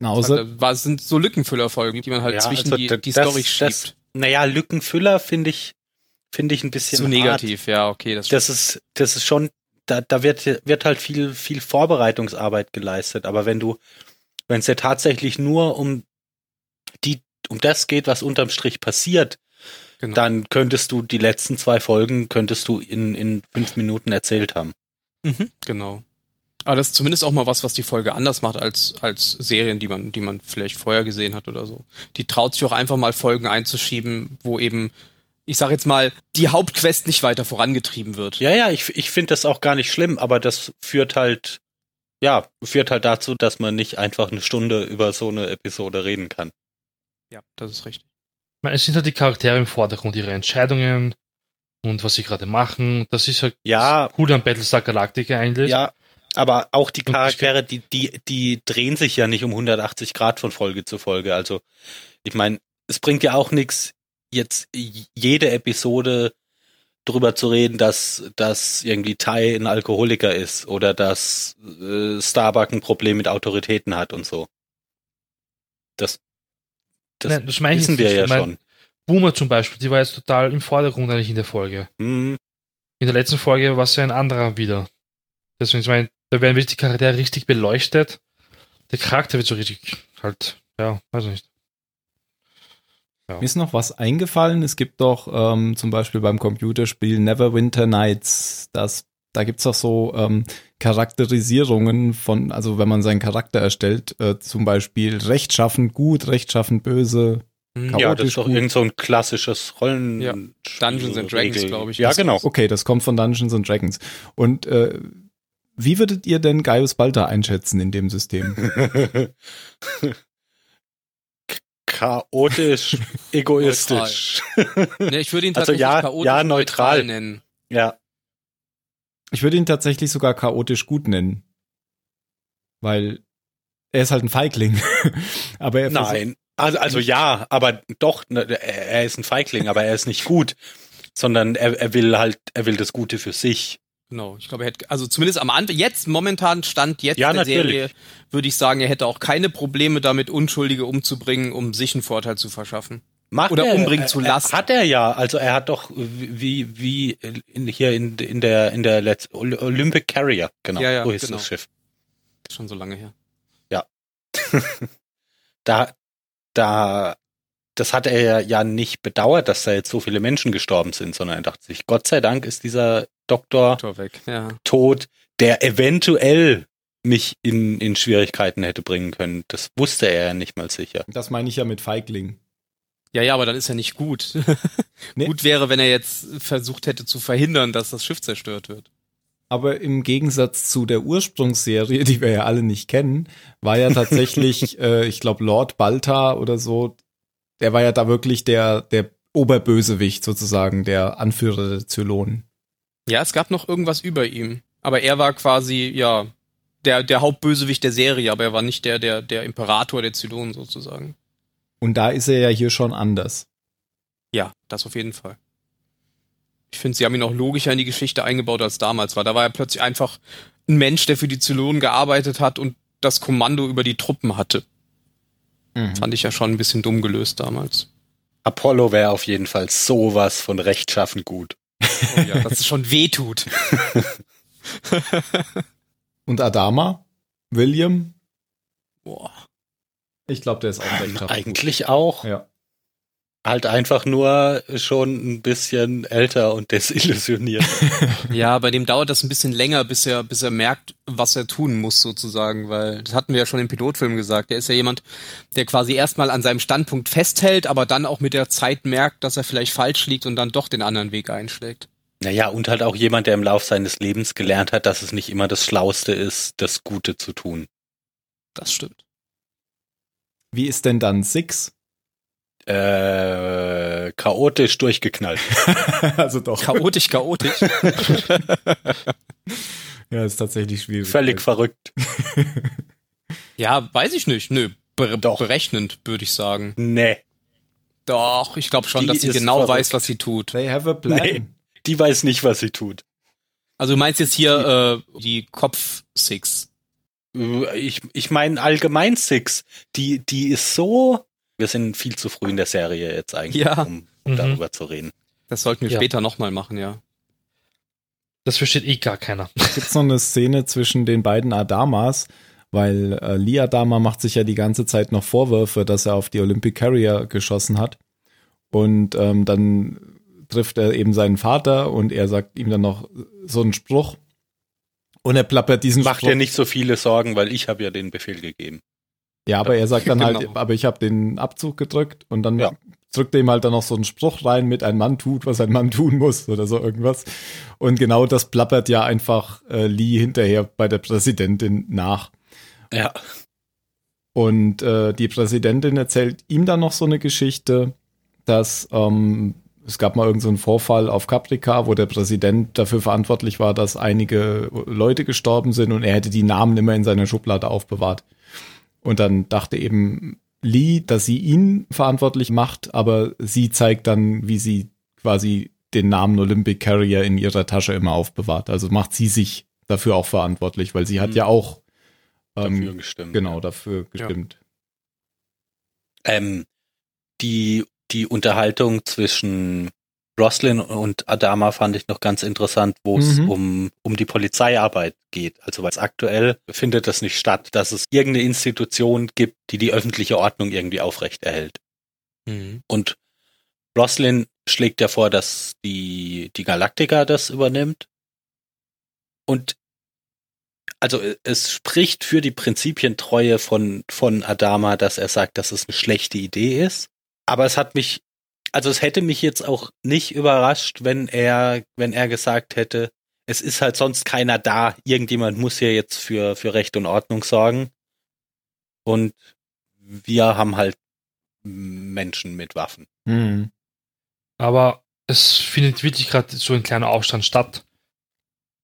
Na, außer es halt, sind so Lückenfüllerfolgen, die man halt ja, zwischen also die, die das, Story schiebt. Das, naja, Lückenfüller finde ich, finde ich ein bisschen zu negativ, ja, okay. Das, das ist, das ist schon da, da wird, wird halt viel, viel Vorbereitungsarbeit geleistet. Aber wenn du, wenn es ja tatsächlich nur um die, um das geht, was unterm Strich passiert, genau. dann könntest du die letzten zwei Folgen, könntest du in, in fünf Minuten erzählt haben. Mhm, genau. Aber das ist zumindest auch mal was, was die Folge anders macht als, als Serien, die man, die man vielleicht vorher gesehen hat oder so. Die traut sich auch einfach mal Folgen einzuschieben, wo eben ich sag jetzt mal, die Hauptquest nicht weiter vorangetrieben wird. Ja, ja, ich, ich finde das auch gar nicht schlimm, aber das führt halt, ja, führt halt dazu, dass man nicht einfach eine Stunde über so eine Episode reden kann. Ja, das ist richtig. Es sind halt die Charaktere im Vordergrund, ihre Entscheidungen und was sie gerade machen. Das ist halt ja, cool an Battlestar Galactica eigentlich. Ja, aber auch die Charaktere, die, die, die drehen sich ja nicht um 180 Grad von Folge zu Folge. Also, ich meine, es bringt ja auch nichts, jetzt jede Episode drüber zu reden, dass, dass irgendwie Tai ein Alkoholiker ist oder dass äh, Starbuck ein Problem mit Autoritäten hat und so. Das, das, Nein, das wissen wir ja schon. Boomer zum Beispiel, die war jetzt total im Vordergrund eigentlich in der Folge. Mhm. In der letzten Folge war es ja ein anderer wieder. Deswegen, ich meine, da werden wirklich die Charaktere richtig beleuchtet. Der Charakter wird so richtig halt, ja, weiß nicht. Ja. Mir ist noch was eingefallen. Es gibt doch ähm, zum Beispiel beim Computerspiel Neverwinter Nights, das, da gibt's doch so ähm, Charakterisierungen von, also wenn man seinen Charakter erstellt, äh, zum Beispiel rechtschaffend gut, rechtschaffend böse, hm. ja, das ist doch irgend so ein klassisches Rollen. Ja. Dungeons and Dragons, glaube ich. Ja, genau. Okay, das kommt von Dungeons and Dragons. Und äh, wie würdet ihr denn Gaius Balta einschätzen in dem System? chaotisch, egoistisch. nee, ich würde ihn also tatsächlich also ja, chaotisch ja, neutral. neutral nennen. Ja. Ich würde ihn tatsächlich sogar chaotisch gut nennen. Weil er ist halt ein Feigling. aber er Nein. Also, also ja, aber doch, ne, er ist ein Feigling, aber er ist nicht gut, sondern er, er will halt, er will das Gute für sich. Genau, ich glaube, er hätte, also zumindest am Anfang, jetzt momentan stand jetzt ja, der Serie, würde ich sagen, er hätte auch keine Probleme damit, Unschuldige umzubringen, um sich einen Vorteil zu verschaffen. Macht Oder er, umbringen zu lassen. Hat er ja, also er hat doch wie wie in, hier in, in der in der Let's, Olympic Carrier, genau, ja, ja, so ist genau. das Schiff. Schon so lange her. Ja. da da das hat er ja nicht bedauert, dass da jetzt so viele Menschen gestorben sind, sondern er dachte sich, Gott sei Dank ist dieser Doktor, Doktor weg, ja. tot, der eventuell mich in, in Schwierigkeiten hätte bringen können. Das wusste er ja nicht mal sicher. Das meine ich ja mit Feigling. Ja, ja, aber dann ist er nicht gut. nee. Gut wäre, wenn er jetzt versucht hätte zu verhindern, dass das Schiff zerstört wird. Aber im Gegensatz zu der Ursprungsserie, die wir ja alle nicht kennen, war ja tatsächlich, äh, ich glaube, Lord Balta oder so, der war ja da wirklich der, der Oberbösewicht sozusagen, der Anführer der Zylonen. Ja, es gab noch irgendwas über ihm. Aber er war quasi, ja, der, der Hauptbösewicht der Serie, aber er war nicht der, der, der Imperator der Zylonen sozusagen. Und da ist er ja hier schon anders. Ja, das auf jeden Fall. Ich finde, sie haben ihn auch logischer in die Geschichte eingebaut als damals war. Da war er plötzlich einfach ein Mensch, der für die Zylonen gearbeitet hat und das Kommando über die Truppen hatte. Mhm. Fand ich ja schon ein bisschen dumm gelöst damals. Apollo wäre auf jeden Fall sowas von rechtschaffen gut. Oh ja, dass es schon weh tut. Und Adama? William? Boah. Ich glaube, der ist auch recht Eigentlich auch. Ja halt einfach nur schon ein bisschen älter und desillusioniert. ja, bei dem dauert das ein bisschen länger, bis er, bis er merkt, was er tun muss, sozusagen, weil das hatten wir ja schon im Pilotfilm gesagt. Der ist ja jemand, der quasi erstmal an seinem Standpunkt festhält, aber dann auch mit der Zeit merkt, dass er vielleicht falsch liegt und dann doch den anderen Weg einschlägt. Naja, und halt auch jemand, der im Lauf seines Lebens gelernt hat, dass es nicht immer das Schlauste ist, das Gute zu tun. Das stimmt. Wie ist denn dann Six? Äh, chaotisch durchgeknallt. also doch. Chaotisch, chaotisch. ja, ist tatsächlich schwierig. Völlig verrückt. ja, weiß ich nicht. Nö, be doch. berechnend, würde ich sagen. Nee. Doch, ich glaube schon, die dass sie genau verrückt. weiß, was sie tut. They have a plan. Nee, die weiß nicht, was sie tut. Also du meinst jetzt hier äh, die Kopf-Six? Ich, ich meine allgemein Six. Die, die ist so wir sind viel zu früh in der Serie jetzt eigentlich, ja. um mhm. darüber zu reden. Das sollten wir ja. später nochmal machen, ja. Das versteht eh gar keiner. Gibt noch eine Szene zwischen den beiden Adamas, weil äh, Lee Adama macht sich ja die ganze Zeit noch Vorwürfe, dass er auf die Olympic Carrier geschossen hat. Und ähm, dann trifft er eben seinen Vater und er sagt ihm dann noch so einen Spruch. Und er plappert diesen Macht Spruch. dir nicht so viele Sorgen, weil ich habe ja den Befehl gegeben. Ja, aber er sagt dann halt, genau. aber ich habe den Abzug gedrückt und dann ja. drückt er ihm halt dann noch so einen Spruch rein mit ein Mann tut, was ein Mann tun muss oder so irgendwas. Und genau das plappert ja einfach äh, Lee hinterher bei der Präsidentin nach. Ja. Und äh, die Präsidentin erzählt ihm dann noch so eine Geschichte, dass ähm, es gab mal irgendeinen so Vorfall auf Caprica, wo der Präsident dafür verantwortlich war, dass einige Leute gestorben sind und er hätte die Namen immer in seiner Schublade aufbewahrt. Und dann dachte eben Lee, dass sie ihn verantwortlich macht, aber sie zeigt dann, wie sie quasi den Namen Olympic Carrier in ihrer Tasche immer aufbewahrt. Also macht sie sich dafür auch verantwortlich, weil sie hat mhm. ja auch ähm, dafür gestimmt. Genau, dafür gestimmt. Ja. Ähm, die, die Unterhaltung zwischen Roslin und Adama fand ich noch ganz interessant, wo es mhm. um, um die Polizeiarbeit geht. Also weil aktuell findet das nicht statt, dass es irgendeine Institution gibt, die die öffentliche Ordnung irgendwie aufrechterhält. Mhm. Und Roslin schlägt ja vor, dass die, die Galaktika das übernimmt. Und also es spricht für die Prinzipientreue von, von Adama, dass er sagt, dass es eine schlechte Idee ist. Aber es hat mich also es hätte mich jetzt auch nicht überrascht, wenn er, wenn er gesagt hätte, es ist halt sonst keiner da. Irgendjemand muss hier jetzt für, für Recht und Ordnung sorgen. Und wir haben halt Menschen mit Waffen. Mhm. Aber es findet wirklich gerade so ein kleiner Aufstand statt.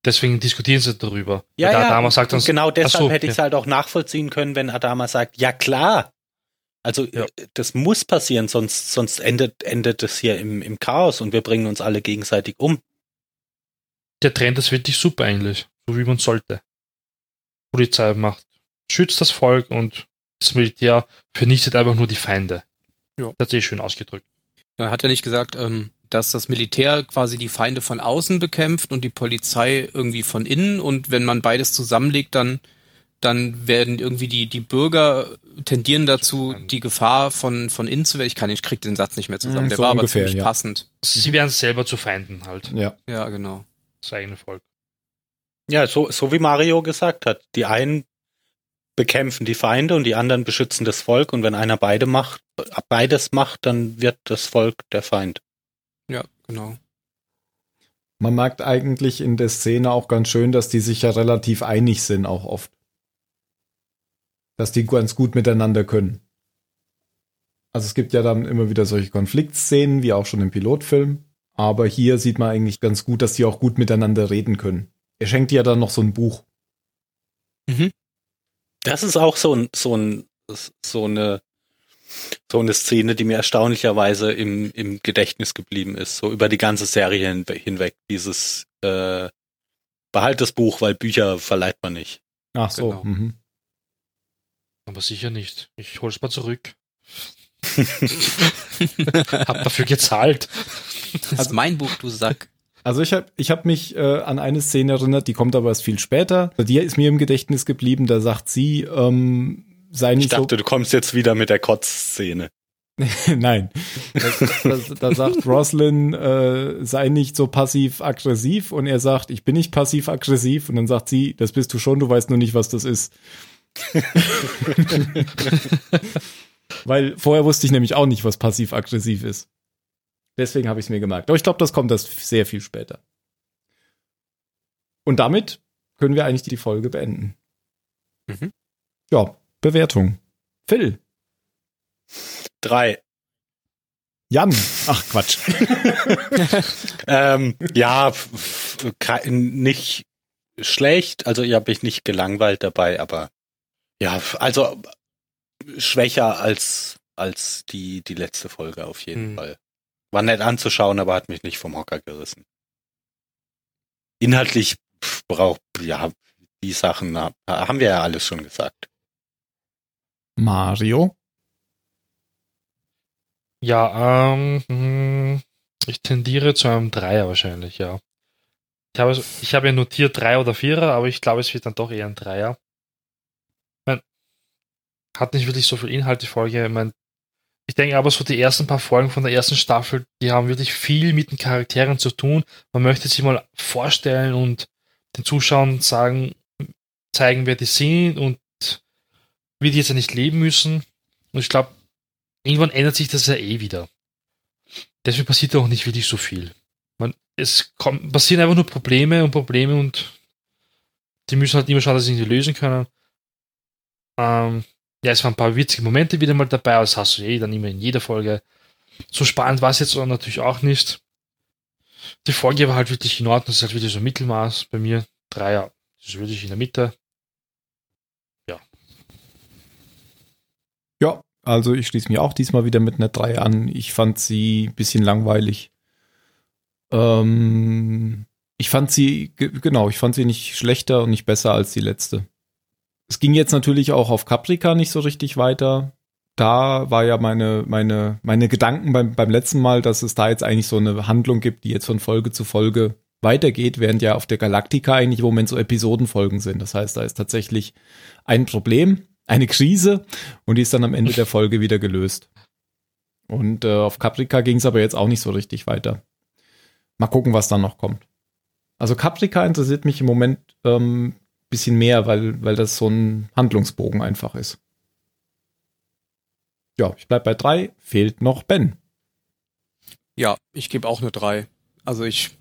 Deswegen diskutieren sie darüber. Ja, ja Adama sagt uns, genau deshalb so, hätte ich es ja. halt auch nachvollziehen können, wenn Adama sagt, ja klar, also ja. Äh, das muss passieren, sonst, sonst endet, endet es hier im, im Chaos und wir bringen uns alle gegenseitig um. Der Trend ist wirklich super eigentlich, so wie man sollte. Polizei macht, schützt das Volk und das Militär vernichtet einfach nur die Feinde. Ja. Das ist eh schön ausgedrückt. Er hat ja nicht gesagt, ähm, dass das Militär quasi die Feinde von außen bekämpft und die Polizei irgendwie von innen und wenn man beides zusammenlegt, dann dann werden irgendwie die, die Bürger tendieren dazu, die Gefahr von, von innen zu werden. Ich kann, ich krieg den Satz nicht mehr zusammen. Der so war ungefähr, aber ziemlich ja. passend. Sie werden selber zu Feinden halt. Ja. Ja, genau. Das eigene Volk. Ja, so, so wie Mario gesagt hat. Die einen bekämpfen die Feinde und die anderen beschützen das Volk und wenn einer beide macht, beides macht, dann wird das Volk der Feind. Ja, genau. Man merkt eigentlich in der Szene auch ganz schön, dass die sich ja relativ einig sind, auch oft dass die ganz gut miteinander können. Also es gibt ja dann immer wieder solche Konfliktszenen, wie auch schon im Pilotfilm. Aber hier sieht man eigentlich ganz gut, dass die auch gut miteinander reden können. Er schenkt ja dann noch so ein Buch. Mhm. Das ist auch so ein, so ein, so eine, so eine Szene, die mir erstaunlicherweise im, im Gedächtnis geblieben ist, so über die ganze Serie hinweg. Dieses äh, Behalt das Buch, weil Bücher verleiht man nicht. Ach so. Genau. Mhm. Aber sicher nicht. Ich hol's mal zurück. hab dafür gezahlt. Das ist mein Buch, du Sack. Also ich habe ich hab mich äh, an eine Szene erinnert, die kommt aber erst viel später. Die ist mir im Gedächtnis geblieben. Da sagt sie, ähm, sei nicht Ich dachte, so du kommst jetzt wieder mit der Kotz-Szene. Nein. Da, sagt Roslyn, äh, sei nicht so passiv-aggressiv und er sagt, ich bin nicht passiv-aggressiv und dann sagt sie, das bist du schon, du weißt nur nicht, was das ist. Weil vorher wusste ich nämlich auch nicht, was passiv-aggressiv ist. Deswegen habe ich es mir gemerkt. Aber ich glaube, das kommt erst sehr viel später. Und damit können wir eigentlich die Folge beenden. Mhm. Ja, Bewertung. Phil. Drei. Jan. Ach, Quatsch. ähm, ja, nicht schlecht. Also, ich habe mich nicht gelangweilt dabei, aber ja, also schwächer als, als die, die letzte Folge auf jeden hm. Fall. War nett anzuschauen, aber hat mich nicht vom Hocker gerissen. Inhaltlich braucht, ja, die Sachen haben wir ja alles schon gesagt. Mario? Ja, ähm, hm, ich tendiere zu einem Dreier wahrscheinlich, ja. Ich habe, ich habe ja notiert drei oder vierer, aber ich glaube, es wird dann doch eher ein Dreier hat nicht wirklich so viel Inhalt, die Folge. Ich, mein, ich denke aber so die ersten paar Folgen von der ersten Staffel, die haben wirklich viel mit den Charakteren zu tun. Man möchte sich mal vorstellen und den Zuschauern sagen, zeigen, wer die sind und wie die jetzt ja nicht leben müssen. Und ich glaube, irgendwann ändert sich das ja eh wieder. Deswegen passiert auch nicht wirklich so viel. Man, es kommt, passieren einfach nur Probleme und Probleme und die müssen halt immer schauen, dass sie sie lösen können. Ähm, ja, es waren ein paar witzige Momente wieder mal dabei, aber das hast du eh dann immer in jeder Folge. So spannend war es jetzt natürlich auch nicht. Die Folge war halt wirklich in Ordnung, das ist halt wieder so Mittelmaß bei mir. Dreier, das ist wirklich in der Mitte. Ja. Ja, also ich schließe mich auch diesmal wieder mit einer 3 an. Ich fand sie ein bisschen langweilig. Ähm, ich fand sie, genau, ich fand sie nicht schlechter und nicht besser als die letzte. Es ging jetzt natürlich auch auf Caprica nicht so richtig weiter. da war ja meine, meine, meine Gedanken beim, beim letzten Mal, dass es da jetzt eigentlich so eine Handlung gibt, die jetzt von Folge zu Folge weitergeht, während ja auf der Galaktika eigentlich im Moment so Episodenfolgen sind. Das heißt, da ist tatsächlich ein Problem, eine Krise und die ist dann am Ende der Folge wieder gelöst. Und äh, auf Caprica ging es aber jetzt auch nicht so richtig weiter. Mal gucken, was dann noch kommt. Also Caprica interessiert mich im Moment ähm, bisschen mehr, weil, weil das so ein Handlungsbogen einfach ist. Ja, ich bleib bei drei. Fehlt noch Ben. Ja, ich gebe auch eine drei. Also ich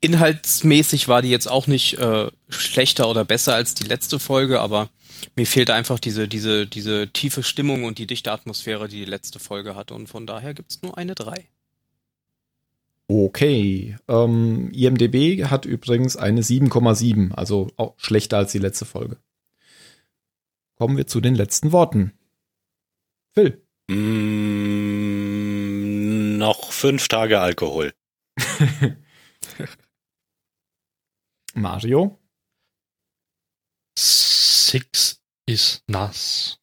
inhaltsmäßig war die jetzt auch nicht äh, schlechter oder besser als die letzte Folge, aber mir fehlt einfach diese, diese, diese tiefe Stimmung und die dichte Atmosphäre, die die letzte Folge hatte. Und von daher gibt's nur eine 3. Okay. Ähm, IMDB hat übrigens eine 7,7, also auch schlechter als die letzte Folge. Kommen wir zu den letzten Worten. Phil. Mm, noch fünf Tage Alkohol. Mario. Six ist nass.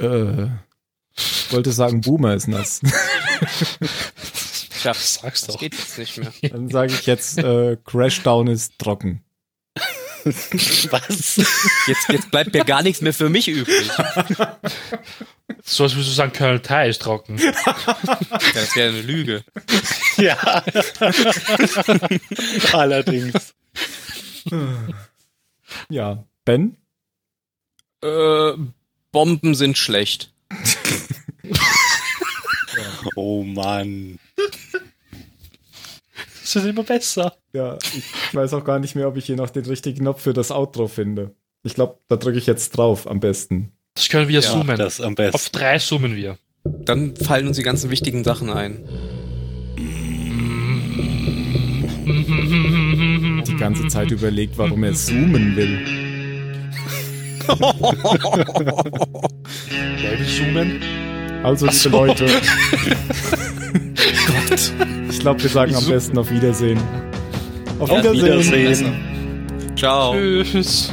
Äh, ich wollte sagen, Boomer ist nass. Tja, sag's doch. Das geht jetzt nicht mehr. Dann sage ich jetzt, äh, Crashdown ist trocken. Was? Jetzt, jetzt bleibt mir gar nichts mehr für mich übrig. So als würdest du sagen, Colonel Thai ist trocken. Ja, das wäre eine Lüge. Ja. Allerdings. Ja. Ben? Äh, Bomben sind schlecht. oh Mann. Es wird immer besser. Ja, ich weiß auch gar nicht mehr, ob ich hier noch den richtigen Knopf für das Outro finde. Ich glaube, da drücke ich jetzt drauf am besten. Das können wir ja, zoomen. Das am besten. Auf drei zoomen wir. Dann fallen uns die ganzen wichtigen Sachen ein. Die ganze Zeit überlegt, warum er zoomen will. Wer will zoomen? Also, liebe so. Leute. Gott. Ich glaube, wir sagen am besten auf Wiedersehen. Auf ja, Wiedersehen. Wiedersehen. Ciao. Tschüss.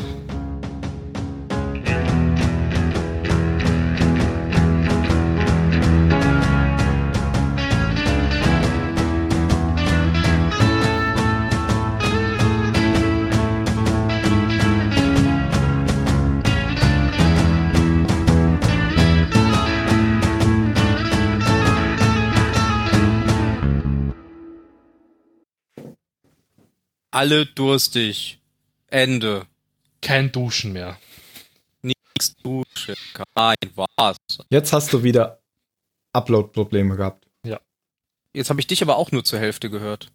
Alle durstig. Ende. Kein Duschen mehr. Nix Duschen. Kein Wasser. Jetzt hast du wieder Upload-Probleme gehabt. Ja. Jetzt habe ich dich aber auch nur zur Hälfte gehört.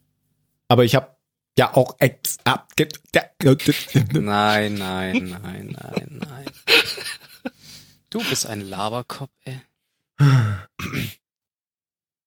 Aber ich habe ja auch ex Nein, nein, nein, nein, nein. Du bist ein Laberkopf, ey.